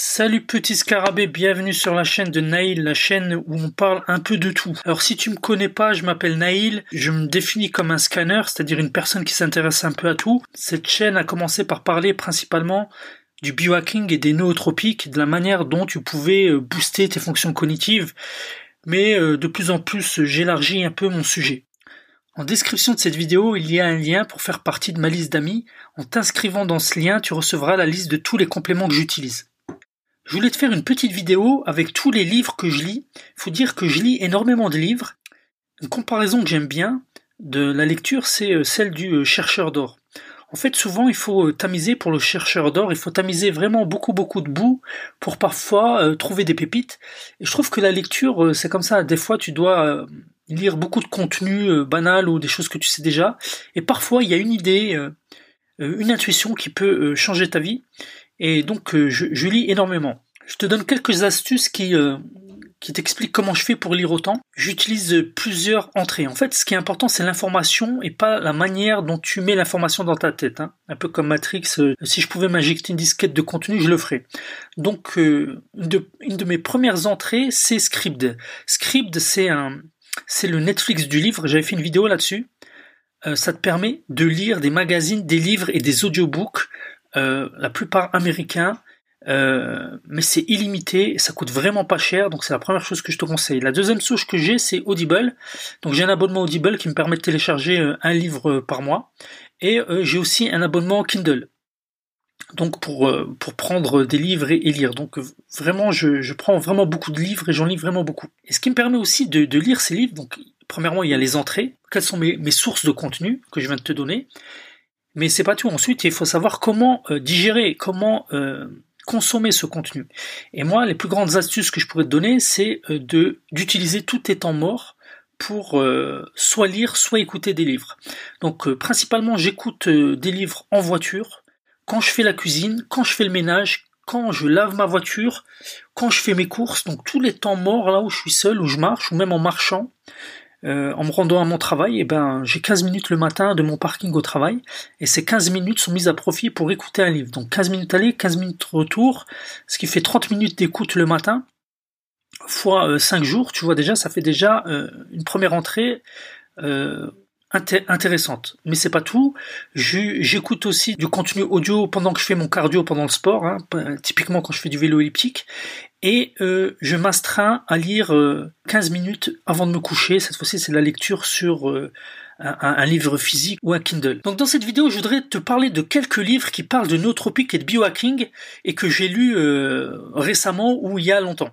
Salut petit scarabée, bienvenue sur la chaîne de Naïl, la chaîne où on parle un peu de tout. Alors si tu me connais pas, je m'appelle Naïl, je me définis comme un scanner, c'est-à-dire une personne qui s'intéresse un peu à tout. Cette chaîne a commencé par parler principalement du biohacking et des nootropiques, de la manière dont tu pouvais euh, booster tes fonctions cognitives, mais euh, de plus en plus j'élargis un peu mon sujet. En description de cette vidéo, il y a un lien pour faire partie de ma liste d'amis. En t'inscrivant dans ce lien, tu recevras la liste de tous les compléments que j'utilise. Je voulais te faire une petite vidéo avec tous les livres que je lis. Faut dire que je lis énormément de livres. Une comparaison que j'aime bien de la lecture, c'est euh, celle du euh, chercheur d'or. En fait, souvent, il faut euh, tamiser pour le chercheur d'or. Il faut tamiser vraiment beaucoup, beaucoup de boue pour parfois trouver des pépites. Et je trouve que la lecture, c'est comme ça. Des fois, tu dois lire beaucoup de contenu banal ou des choses que tu sais déjà. Et parfois, il y a une idée, une intuition qui peut changer ta vie. Et donc, je, je lis énormément. Je te donne quelques astuces qui, euh, qui t'expliquent comment je fais pour lire autant. J'utilise plusieurs entrées. En fait, ce qui est important, c'est l'information et pas la manière dont tu mets l'information dans ta tête. Hein. Un peu comme Matrix, euh, si je pouvais m'injecter une disquette de contenu, je le ferais. Donc, euh, une, de, une, de, mes premières entrées, c'est Scribd. Scribd, c'est un, c'est le Netflix du livre. J'avais fait une vidéo là-dessus. ça te permet de lire des magazines, des livres et des audiobooks, la plupart américains, euh, mais c'est illimité, ça coûte vraiment pas cher, donc c'est la première chose que je te conseille. La deuxième source que j'ai, c'est Audible. Donc j'ai un abonnement Audible qui me permet de télécharger euh, un livre euh, par mois, et j'ai aussi un abonnement Kindle. Donc pour, prendre des livres et, lire. Donc vraiment, je, prends vraiment beaucoup de livres et j'en lis vraiment beaucoup. Et ce qui me permet aussi de, lire ces livres, donc premièrement il y a les entrées, quelles sont mes sources de contenu que je viens de te donner? Mais c'est pas tout. Ensuite, il faut savoir comment digérer, comment consommer ce contenu. Et moi, les plus grandes astuces que je pourrais te donner, c'est euh, d'utiliser tous tes temps morts pour euh, soit lire, soit écouter des livres. Donc euh, principalement, j'écoute des livres en voiture, quand je fais la cuisine, quand je fais le ménage, quand je lave ma voiture, quand je fais mes courses, donc tous les temps morts là où je suis seul, où je marche, ou même en marchant, euh, en me rendant à mon travail, et eh ben, j'ai 15 minutes le matin de mon parking au travail, et ces 15 minutes sont mises à profit pour écouter un livre. Donc 15 minutes aller, 15 minutes retour, ce qui fait 30 minutes d'écoute le matin, fois 5 euh, jours, tu vois déjà, ça fait déjà euh, une première entrée intéressante. Mais c'est pas tout. J'écoute aussi du contenu audio pendant que je fais mon cardio pendant le sport, hein, typiquement quand je fais du vélo elliptique. Et euh, je m'astreins à lire 15 euh, minutes avant de me coucher. Cette fois-ci, c'est la lecture sur euh, un, livre physique ou un Kindle. Donc dans cette vidéo, je voudrais te parler de quelques livres qui parlent de nootropique et de biohacking et que j'ai lu récemment ou il y a longtemps.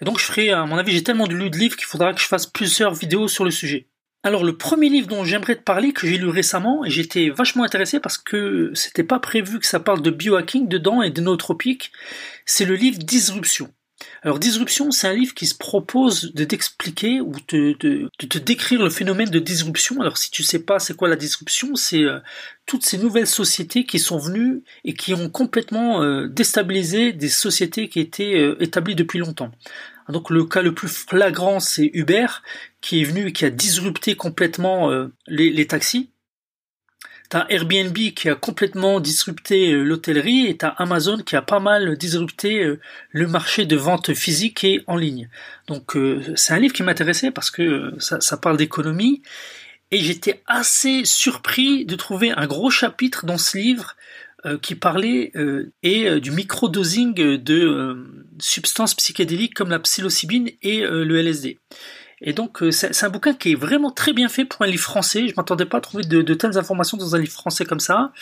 Et donc je ferai, à mon avis, j'ai tellement lu de livres qu'il faudra que je fasse plusieurs vidéos sur le sujet. Alors le premier livre dont j'aimerais te parler, que j'ai lu récemment, et j'étais vachement intéressé parce que c'était pas prévu que ça parle de biohacking dedans et de nootropiques, c'est le livre Disruption. Alors Disruption, c'est un livre qui se propose de t'expliquer ou de, te décrire le phénomène de disruption. Alors si tu sais pas c'est quoi la disruption, c'est euh, toutes ces nouvelles sociétés qui sont venues et qui ont complètement euh, déstabilisé des sociétés qui étaient euh, établies depuis longtemps. Donc le cas le plus flagrant, c'est Uber, qui est venu et qui a disrupté complètement euh, les, taxis. T'as Airbnb qui a complètement disrupté euh, l'hôtellerie et t'as Amazon qui a pas mal disrupté euh, le marché de vente physique et en ligne. Donc c'est un livre qui m'intéressait parce que ça, ça parle d'économie et j'étais assez surpris de trouver un gros chapitre dans ce livre qui parlait et du microdosing de substances psychédéliques comme la psilocybine et le LSD. Et donc c'est un bouquin qui est vraiment très bien fait pour un livre français. Je m'attendais pas à trouver de, telles informations dans un livre français comme ça,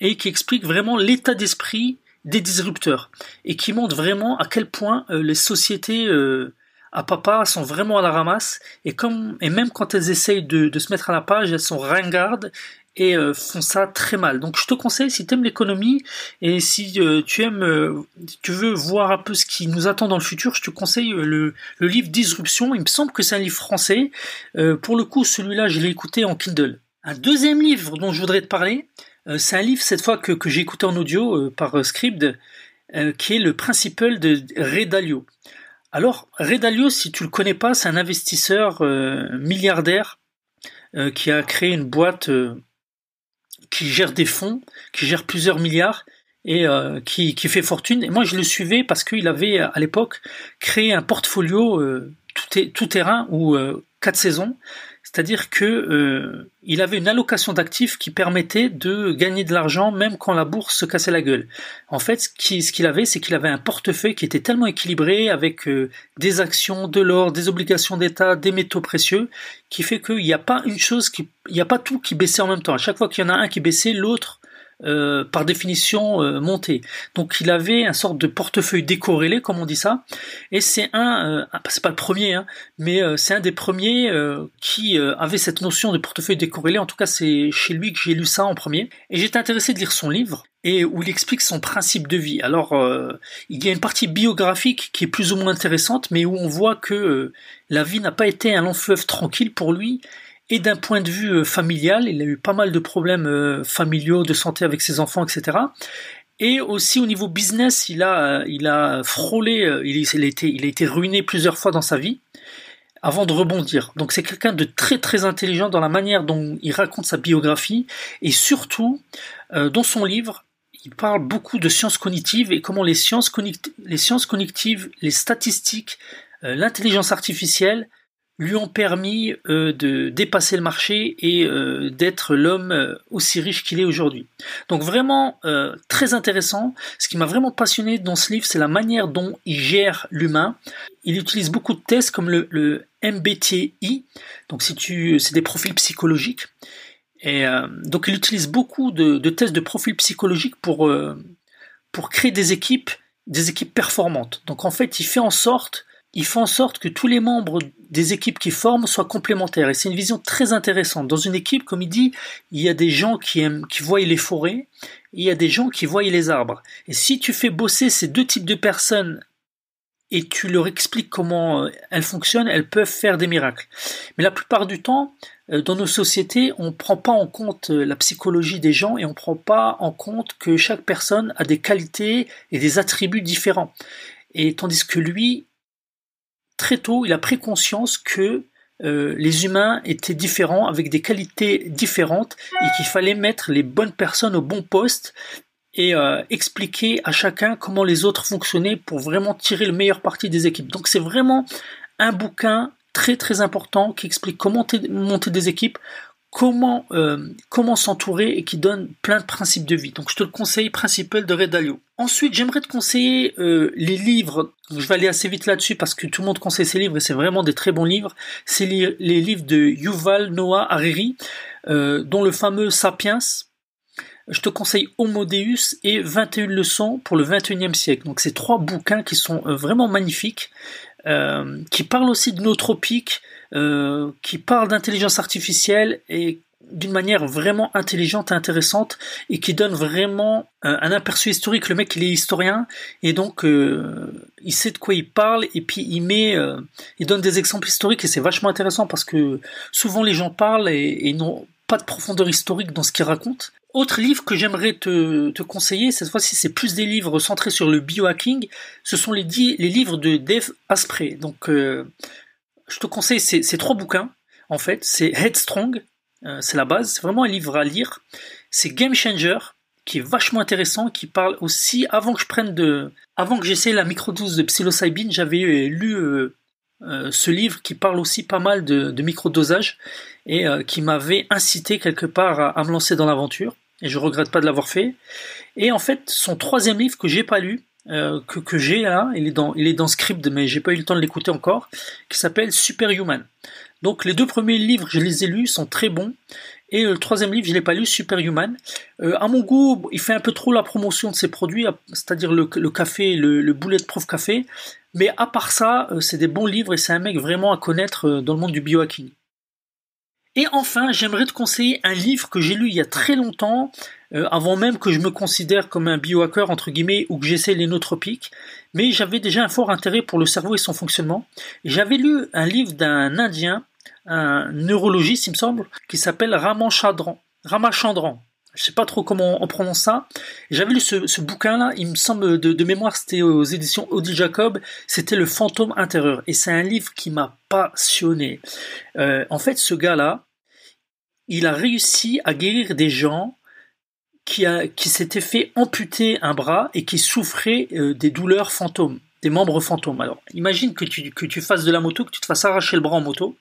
et qui explique vraiment l'état d'esprit des disrupteurs. Et qui montre vraiment à quel point les sociétés à papa sont vraiment à la ramasse. Et même quand elles essayent de se mettre à la page, elles sont ringardes et euh, font ça très mal. Donc je te conseille si tu aimes l'économie et si euh, tu aimes euh, tu veux voir un peu ce qui nous attend dans le futur, je te conseille le, le livre Disruption. Il me semble que c'est un livre français. pour le coup, celui-là, je l'ai écouté en Kindle. Un deuxième livre dont je voudrais te parler, c'est un livre cette fois que, que j'ai écouté en audio par Script, qui est le Principal de Ray Dalio. Alors, Ray Dalio, si tu le connais pas, c'est un investisseur milliardaire qui a créé une boîte qui gère des fonds, qui gère plusieurs milliards et euh, qui, qui fait fortune. Et moi, je le suivais parce qu'il avait à l'époque créé un portfolio tout, tout terrain ou quatre saisons c'est-à-dire que euh, il avait une allocation d'actifs qui permettait de gagner de l'argent même quand la bourse se cassait la gueule. En fait, ce qu'il avait, c'est qu'il avait un portefeuille qui était tellement équilibré avec euh, des actions, de l'or, des obligations d'État, des métaux précieux, qui fait qu'il n'y a pas une chose qui, il n'y a pas tout qui baissait en même temps. À chaque fois qu'il y en a un qui baissait, l'autre euh, par définition euh, monté. Donc il avait un sorte de portefeuille décorrélé, comme on dit ça, et c'est un, euh, ah, c'est pas le premier, hein, mais c'est un des premiers qui avait cette notion de portefeuille décorrélé. En tout cas, c'est chez lui que j'ai lu ça en premier, et j'étais intéressé de lire son livre et où il explique son principe de vie. Alors, il y a une partie biographique qui est plus ou moins intéressante, mais où on voit que la vie n'a pas été un long fleuve tranquille pour lui, et d'un point de vue euh, familial, il a eu pas mal de problèmes euh, familiaux, de santé avec ses enfants, etc. Et aussi au niveau business, il a, euh, il a frôlé, il, il, a été, il a été ruiné plusieurs fois dans sa vie avant de rebondir. Donc c'est quelqu'un de très très intelligent dans la manière dont il raconte sa biographie et surtout dans son livre, il parle beaucoup de sciences cognitives et comment les sciences, les sciences cognitives, les statistiques, l'intelligence artificielle lui ont permis euh, de dépasser le marché et euh, d'être l'homme euh, aussi riche qu'il est aujourd'hui. Donc vraiment très intéressant. Ce qui m'a vraiment passionné dans ce livre, c'est la manière dont il gère l'humain. Il utilise beaucoup de tests comme le, MBTI. Donc si tu, c'est des profils psychologiques. Et donc il utilise beaucoup de, de, tests de profils psychologiques pour pour créer des équipes, des équipes performantes. Donc en fait, il fait en sorte il fait en sorte que tous les membres des équipes qui forment soient complémentaires. Et c'est une vision très intéressante. Dans une équipe, comme il dit, il y a des gens qui aiment, qui voient les forêts, il y a des gens qui voient les arbres. Et si tu fais bosser ces deux types de personnes et tu leur expliques comment euh, elles fonctionnent, elles peuvent faire des miracles. Mais la plupart du temps, euh, dans nos sociétés, on ne prend pas en compte euh, la psychologie des gens et on ne prend pas en compte que chaque personne a des qualités et des attributs différents. Et tandis que lui, très tôt, il a pris conscience que euh, les humains étaient différents, avec des qualités différentes, et qu'il fallait mettre les bonnes personnes au bon poste et euh, expliquer à chacun comment les autres fonctionnaient pour vraiment tirer le meilleur parti des équipes. Donc c'est vraiment un bouquin très très important qui explique comment monter des équipes, comment euh, comment s'entourer et qui donne plein de principes de vie. Donc je te le conseille principal de Redalio. Ensuite, j'aimerais te conseiller euh, les livres. Je vais aller assez vite là-dessus parce que tout le monde conseille ces livres et c'est vraiment des très bons livres. C'est les, livres de Yuval Noah Hariri, euh, dont le fameux Sapiens. Je te conseille Homo Deus et 21 leçons pour le 21e siècle. Donc c'est trois bouquins qui sont vraiment magnifiques, qui parlent aussi de nos tropiques, euh, qui parle d'intelligence artificielle et d'une manière vraiment intelligente et intéressante et qui donne vraiment un, aperçu historique. Le mec, il est historien et donc euh, il sait de quoi il parle et puis il met, euh, il donne des exemples historiques et c'est vachement intéressant parce que souvent les gens parlent et, et n'ont pas de profondeur historique dans ce qu'ils racontent. Autre livre que j'aimerais te, te, conseiller, cette fois-ci c'est plus des livres centrés sur le biohacking, ce sont les, les livres de Dave Asprey. Donc je te conseille ces, trois bouquins. En fait, c'est Headstrong, euh, c'est la base, c'est vraiment un livre à lire. C'est Game Changer, qui est vachement intéressant, qui parle aussi, avant que je prenne de, avant que j'essaie la microdose de psilocybine, j'avais lu euh, euh, ce livre qui parle aussi pas mal de, de microdosage et qui m'avait incité quelque part à, à me lancer dans l'aventure. Et je regrette pas de l'avoir fait. Et en fait, son troisième livre que j'ai pas lu, euh, que, que j'ai là, il est dans, il est dans Script, mais j'ai pas eu le temps de l'écouter encore, qui s'appelle Superhuman. Donc les deux premiers livres, je les ai lus, sont très bons. Et le troisième livre, je l'ai pas lu, Superhuman. Euh, à mon goût, il fait un peu trop la promotion de ses produits, c'est-à-dire le, le, café, le, le Bulletproof Café. Mais à part ça, euh, c'est des bons livres et c'est un mec vraiment à connaître euh, dans le monde du biohacking. Et enfin, j'aimerais te conseiller un livre que j'ai lu il y a très longtemps, euh, avant même que je me considère comme un biohacker entre guillemets ou que j'essaie les nootropiques, mais j'avais déjà un fort intérêt pour le cerveau et son fonctionnement. J'avais lu un livre d'un Indien, un neurologiste il me semble, qui s'appelle Ramachandran. Ramachandran. Je sais pas trop comment on prononce ça. J'avais lu ce, bouquin-là, il me semble de, mémoire, c'était aux éditions Audi Jacob, c'était Le fantôme intérieur. Et c'est un livre qui m'a passionné. Euh, en fait, ce gars-là, il a réussi à guérir des gens qui, s'était fait amputer un bras et qui souffrait euh, des douleurs fantômes, des membres fantômes. Alors, imagine que tu, que tu fasses de la moto, que tu te fasses arracher le bras en moto.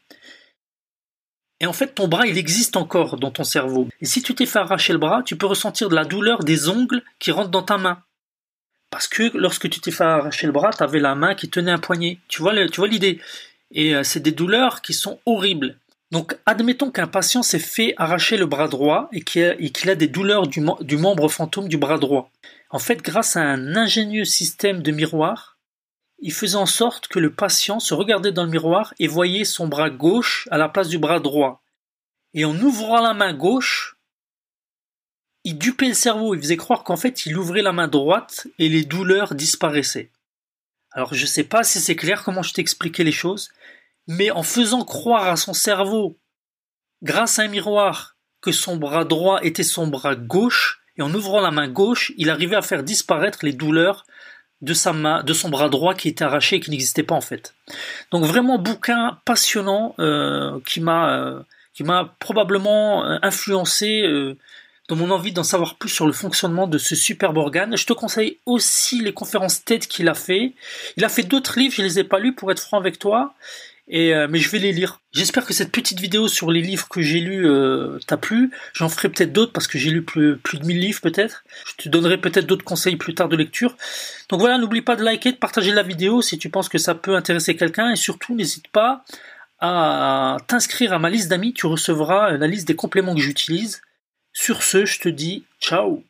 Et en fait, ton bras, il existe encore dans ton cerveau. Et si tu t'es fait arracher le bras, tu peux ressentir de la douleur des ongles qui rentrent dans ta main. Parce que lorsque tu t'es fait arracher le bras, tu avais la main qui tenait un poignet. Tu vois, tu vois l'idée? Et euh, c'est des douleurs qui sont horribles. Donc, admettons qu'un patient s'est fait arracher le bras droit et qu'il a, des douleurs du, membre fantôme du bras droit. En fait, grâce à un ingénieux système de miroir, il faisait en sorte que le patient se regardait dans le miroir et voyait son bras gauche à la place du bras droit. Et en ouvrant la main gauche, il dupait le cerveau, il faisait croire qu'en fait il ouvrait la main droite et les douleurs disparaissaient. Alors je sais pas si c'est clair comment je t'expliquais les choses, mais en faisant croire à son cerveau, grâce à un miroir, que son bras droit était son bras gauche, et en ouvrant la main gauche, il arrivait à faire disparaître les douleurs de sa main, de son bras droit qui était arraché et qui n'existait pas en fait. Donc vraiment bouquin passionnant euh, qui m'a euh, qui m'a probablement euh, influencé dans mon envie d'en savoir plus sur le fonctionnement de ce superbe organe. Je te conseille aussi les conférences TED qu'il a fait. Il a fait d'autres livres, je les ai pas lus pour être franc avec toi. Et euh, mais je vais les lire. J'espère que cette petite vidéo sur les livres que j'ai lus euh, t'a plu. J'en ferai peut-être d'autres parce que j'ai lu plus, plus de 1000 livres peut-être. Je te donnerai peut-être d'autres conseils plus tard de lecture. Donc voilà, n'oublie pas de liker, de partager la vidéo si tu penses que ça peut intéresser quelqu'un. Et surtout, n'hésite pas à t'inscrire à ma liste d'amis. Tu recevras la liste des compléments que j'utilise. Sur ce, je te dis ciao